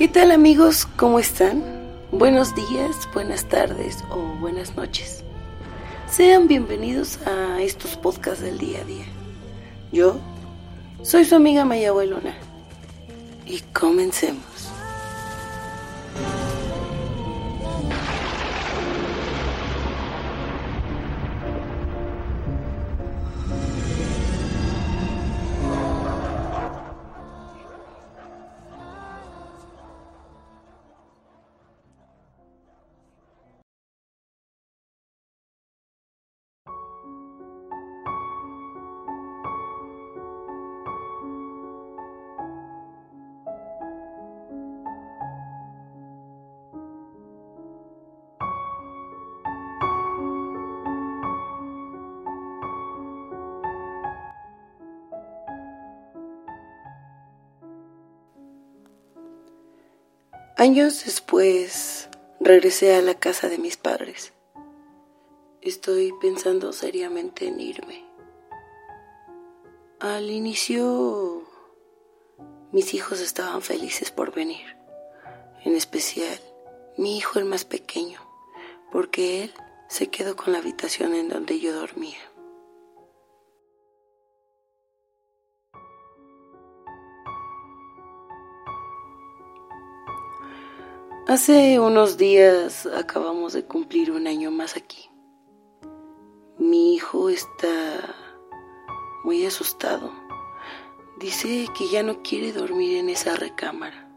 ¿Qué tal amigos? ¿Cómo están? Buenos días, buenas tardes o buenas noches. Sean bienvenidos a estos podcasts del día a día. Yo soy su amiga Maya Abuelona. Y comencemos. Años después regresé a la casa de mis padres. Estoy pensando seriamente en irme. Al inicio mis hijos estaban felices por venir, en especial mi hijo el más pequeño, porque él se quedó con la habitación en donde yo dormía. Hace unos días acabamos de cumplir un año más aquí. Mi hijo está muy asustado. Dice que ya no quiere dormir en esa recámara.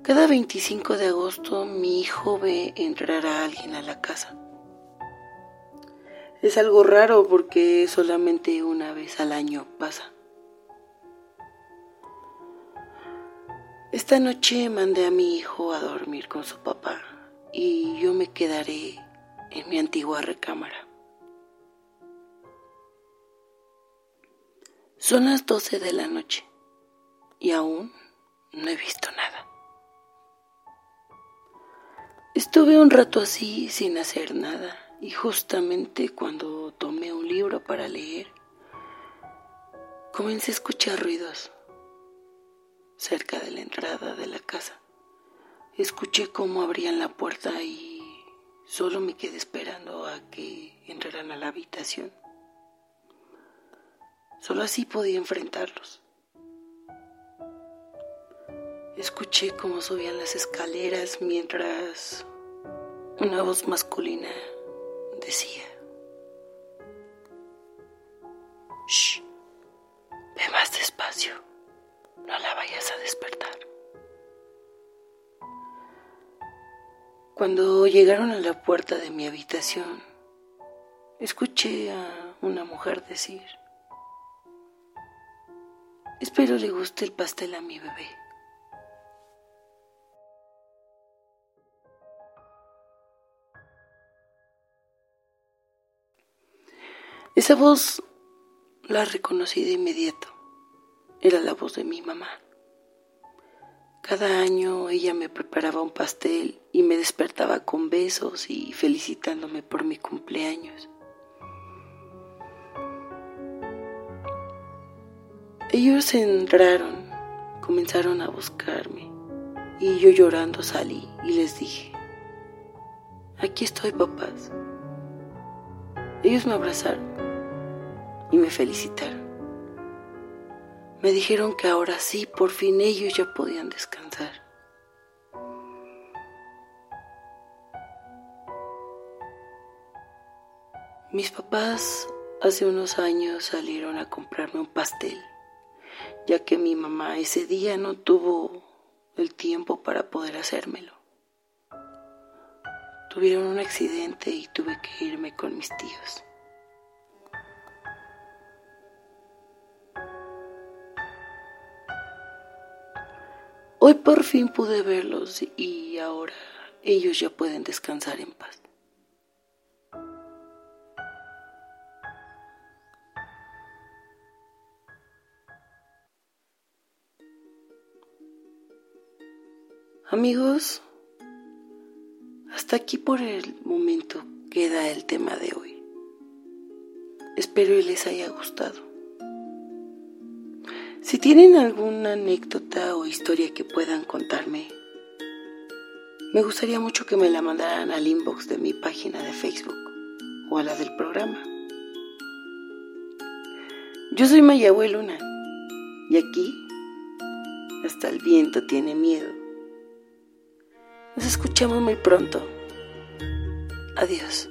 Cada 25 de agosto mi hijo ve entrar a alguien a la casa. Es algo raro porque solamente una vez al año pasa. Esta noche mandé a mi hijo a dormir con su papá y yo me quedaré en mi antigua recámara. Son las 12 de la noche y aún no he visto nada. Estuve un rato así sin hacer nada y justamente cuando tomé un libro para leer, comencé a escuchar ruidos cerca de la entrada de la casa. Escuché cómo abrían la puerta y solo me quedé esperando a que entraran a la habitación. Solo así podía enfrentarlos. Escuché cómo subían las escaleras mientras una voz masculina decía, Shh, ve más despacio, no la vayas a despertar. Cuando llegaron a la puerta de mi habitación, escuché a una mujer decir, espero le guste el pastel a mi bebé. Esa voz la reconocí de inmediato. Era la voz de mi mamá. Cada año ella me preparaba un pastel y me despertaba con besos y felicitándome por mi cumpleaños. Ellos entraron, comenzaron a buscarme y yo llorando salí y les dije, aquí estoy papás. Ellos me abrazaron y me felicitaron. Me dijeron que ahora sí, por fin ellos ya podían descansar. Mis papás hace unos años salieron a comprarme un pastel, ya que mi mamá ese día no tuvo el tiempo para poder hacérmelo. Tuvieron un accidente y tuve que irme con mis tíos. Hoy por fin pude verlos y ahora ellos ya pueden descansar en paz. Amigos, hasta aquí por el momento queda el tema de hoy. Espero que les haya gustado. Si tienen alguna anécdota o historia que puedan contarme, me gustaría mucho que me la mandaran al inbox de mi página de Facebook o a la del programa. Yo soy Mayahue Luna y aquí hasta el viento tiene miedo. Nos escuchamos muy pronto. Adiós.